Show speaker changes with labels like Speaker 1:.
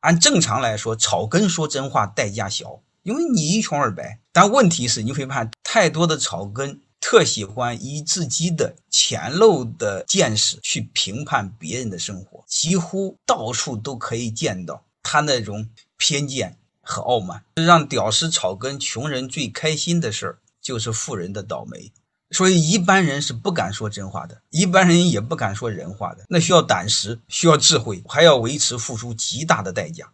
Speaker 1: 按正常来说，草根说真话代价小，因为你一穷二白。但问题是，你会发现太多的草根特喜欢以自己的浅陋的见识去评判别人的生活，几乎到处都可以见到他那种偏见和傲慢。让屌丝草根穷人最开心的事儿，就是富人的倒霉。所以一般人是不敢说真话的，一般人也不敢说人话的。那需要胆识，需要智慧，还要维持付出极大的代价。